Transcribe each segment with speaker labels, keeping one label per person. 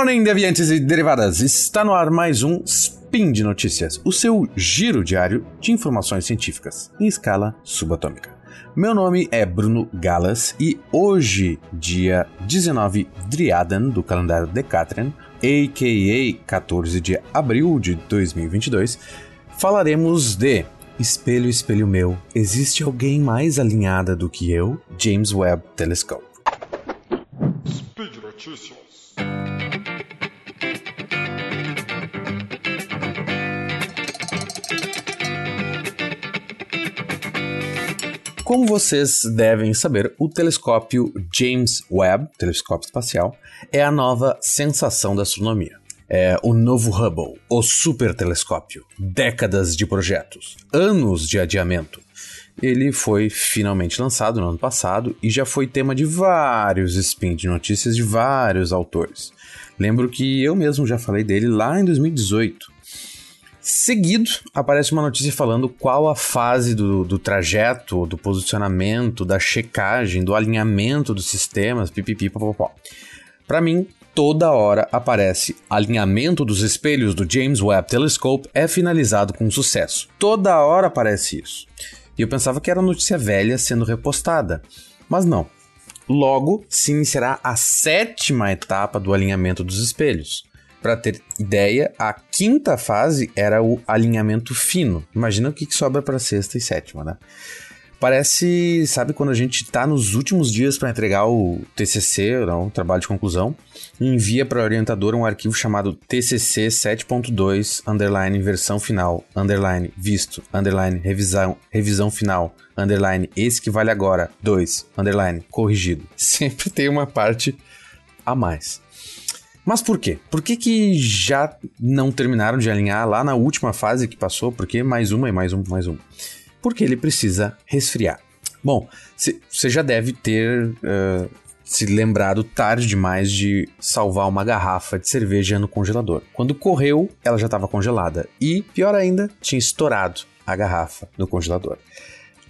Speaker 1: morning, deviantes e derivadas! Está no ar mais um Spin de Notícias, o seu giro diário de informações científicas em escala subatômica. Meu nome é Bruno Galas e hoje, dia 19 Driadan do calendário Decatrian, a.k.a. 14 de abril de 2022, falaremos de Espelho, espelho meu, existe alguém mais alinhada do que eu? James Webb Telescope. Speed Notícias. Como vocês devem saber, o telescópio James Webb, telescópio espacial, é a nova sensação da astronomia. É o novo Hubble, o super telescópio, décadas de projetos, anos de adiamento. Ele foi finalmente lançado no ano passado e já foi tema de vários spin de notícias de vários autores. Lembro que eu mesmo já falei dele lá em 2018. Seguido, aparece uma notícia falando qual a fase do, do trajeto, do posicionamento, da checagem, do alinhamento dos sistemas, pipipi. Para mim, toda hora aparece alinhamento dos espelhos do James Webb Telescope é finalizado com sucesso. Toda hora aparece isso. E eu pensava que era notícia velha sendo repostada, mas não. Logo se iniciará a sétima etapa do alinhamento dos espelhos. Para ter ideia, a quinta fase era o alinhamento fino. Imagina o que, sobra para sexta e sétima, né? Parece, sabe, quando a gente está nos últimos dias para entregar o TCC, não, o trabalho de conclusão, envia para a orientadora um arquivo chamado TCC 7.2 underline versão final underline visto underline revisão revisão final underline esse que vale agora 2 underline corrigido. Sempre tem uma parte a mais. Mas por quê? Por que, que já não terminaram de alinhar lá na última fase que passou? Porque mais uma e mais um, mais um porque ele precisa resfriar. Bom, você já deve ter uh, se lembrado tarde demais de salvar uma garrafa de cerveja no congelador. Quando correu, ela já estava congelada e, pior ainda, tinha estourado a garrafa no congelador.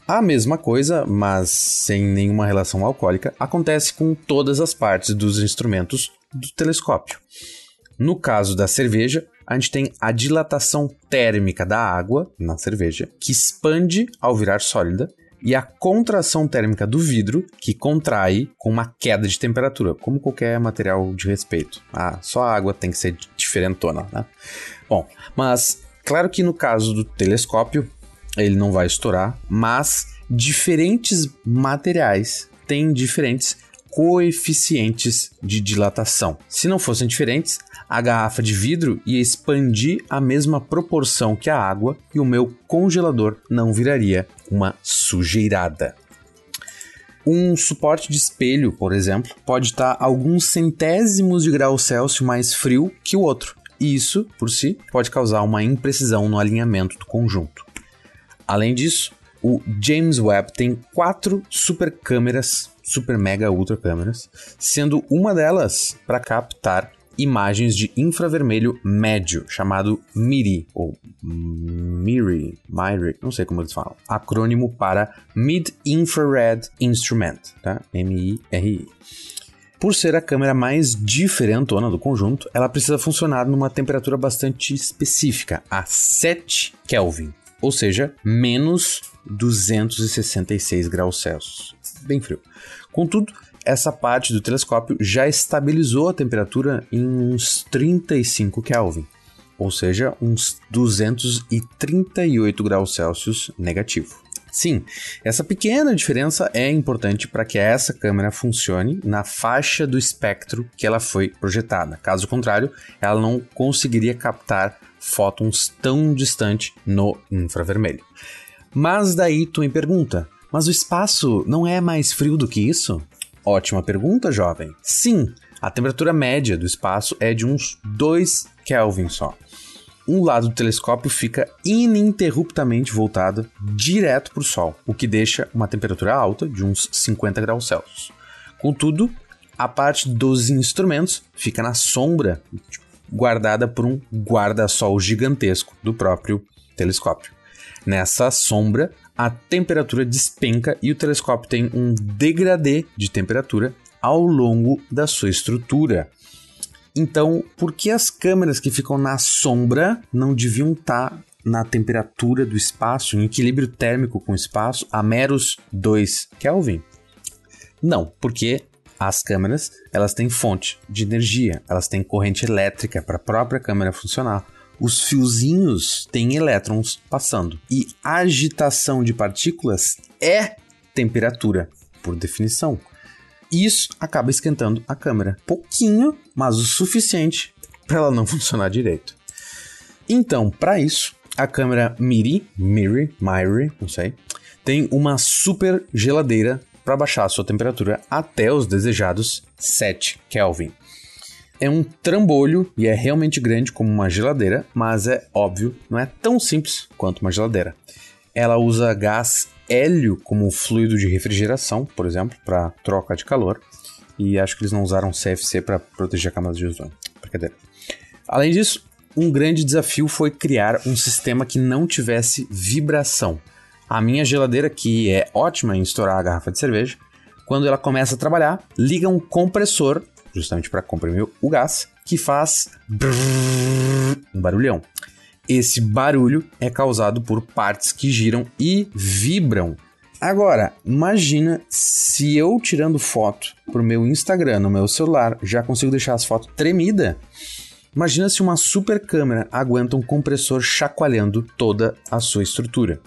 Speaker 1: A mesma coisa, mas sem nenhuma relação alcoólica, acontece com todas as partes dos instrumentos do telescópio. No caso da cerveja, a gente tem a dilatação térmica da água na cerveja, que expande ao virar sólida, e a contração térmica do vidro, que contrai com uma queda de temperatura, como qualquer material de respeito. Ah, só a água tem que ser diferentona, né? Bom, mas claro que no caso do telescópio, ele não vai estourar, mas diferentes materiais têm diferentes coeficientes de dilatação. Se não fossem diferentes, a garrafa de vidro ia expandir a mesma proporção que a água e o meu congelador não viraria uma sujeirada. Um suporte de espelho, por exemplo, pode estar alguns centésimos de grau Celsius mais frio que o outro, isso, por si, pode causar uma imprecisão no alinhamento do conjunto. Além disso, o James Webb tem quatro super câmeras, super mega ultra câmeras, sendo uma delas para captar imagens de infravermelho médio, chamado MIRI, ou MIRI, MIRI, não sei como eles falam, acrônimo para Mid Infrared Instrument, tá? M-I-R-I. Por ser a câmera mais diferentona do conjunto, ela precisa funcionar numa temperatura bastante específica, a 7 Kelvin, ou seja, menos 266 graus Celsius. Bem frio. Contudo, essa parte do telescópio já estabilizou a temperatura em uns 35 Kelvin, ou seja, uns 238 graus Celsius negativo. Sim, essa pequena diferença é importante para que essa câmera funcione na faixa do espectro que ela foi projetada. Caso contrário, ela não conseguiria captar fótons tão distante no infravermelho. Mas daí tu me pergunta, mas o espaço não é mais frio do que isso? Ótima pergunta, jovem. Sim, a temperatura média do espaço é de uns 2 Kelvin só. Um lado do telescópio fica ininterruptamente voltado direto para o Sol, o que deixa uma temperatura alta de uns 50 graus Celsius. Contudo, a parte dos instrumentos fica na sombra, guardada por um guarda-sol gigantesco do próprio telescópio. Nessa sombra, a temperatura despenca e o telescópio tem um degradê de temperatura ao longo da sua estrutura. Então, por que as câmeras que ficam na sombra não deviam estar tá na temperatura do espaço, em equilíbrio térmico com o espaço, a meros 2 Kelvin? Não, porque as câmeras elas têm fonte de energia, elas têm corrente elétrica para a própria câmera funcionar. Os fiozinhos têm elétrons passando. E agitação de partículas é temperatura, por definição. Isso acaba esquentando a câmera. Pouquinho, mas o suficiente para ela não funcionar direito. Então, para isso, a câmera Miri, Miri, Miri, não sei, tem uma super geladeira para baixar a sua temperatura até os desejados 7 Kelvin. É um trambolho e é realmente grande como uma geladeira, mas é óbvio, não é tão simples quanto uma geladeira. Ela usa gás hélio como fluido de refrigeração, por exemplo, para troca de calor. E acho que eles não usaram CFC para proteger a camada de ozônio. Brincadeira. Além disso, um grande desafio foi criar um sistema que não tivesse vibração. A minha geladeira, que é ótima em estourar a garrafa de cerveja, quando ela começa a trabalhar, liga um compressor, justamente para comprimir o gás, que faz um barulhão. Esse barulho é causado por partes que giram e vibram. Agora, imagina se eu tirando foto pro meu Instagram no meu celular já consigo deixar as fotos tremida. Imagina se uma super câmera aguenta um compressor chacoalhando toda a sua estrutura.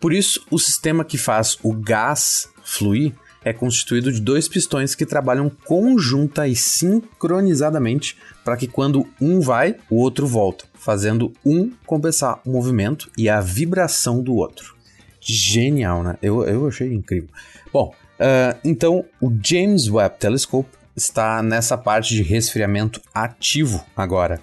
Speaker 1: Por isso, o sistema que faz o gás fluir é constituído de dois pistões que trabalham conjunta e sincronizadamente para que quando um vai, o outro volta, fazendo um compensar o movimento e a vibração do outro. Genial, né? Eu, eu achei incrível. Bom, uh, então o James Webb Telescope está nessa parte de resfriamento ativo agora.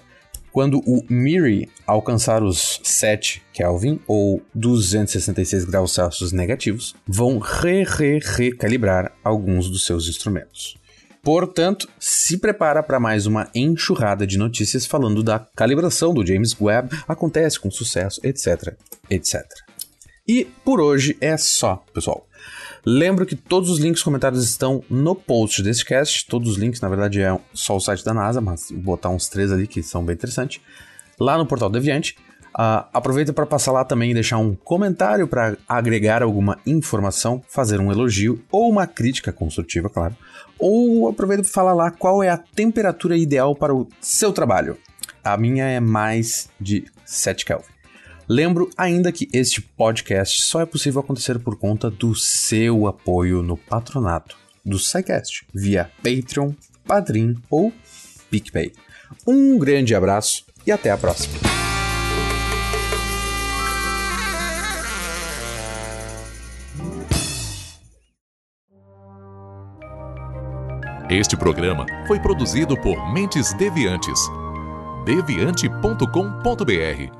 Speaker 1: Quando o MIRI alcançar os 7 Kelvin ou 266 graus Celsius negativos, vão re-re-recalibrar alguns dos seus instrumentos. Portanto, se prepara para mais uma enxurrada de notícias falando da calibração do James Webb, acontece com sucesso, etc, etc. E por hoje é só, pessoal. Lembro que todos os links comentados estão no post desse cast. Todos os links, na verdade, é só o site da NASA, mas vou botar uns três ali que são bem interessantes. Lá no portal Deviante. Uh, aproveita para passar lá também e deixar um comentário para agregar alguma informação, fazer um elogio ou uma crítica construtiva, claro. Ou aproveita para falar lá qual é a temperatura ideal para o seu trabalho. A minha é mais de 7 Kelvin. Lembro ainda que este podcast só é possível acontecer por conta do seu apoio no patronato do SciCast via Patreon, Padrim ou PicPay. Um grande abraço e até a próxima.
Speaker 2: Este programa foi produzido por Mentes Deviantes. deviante.com.br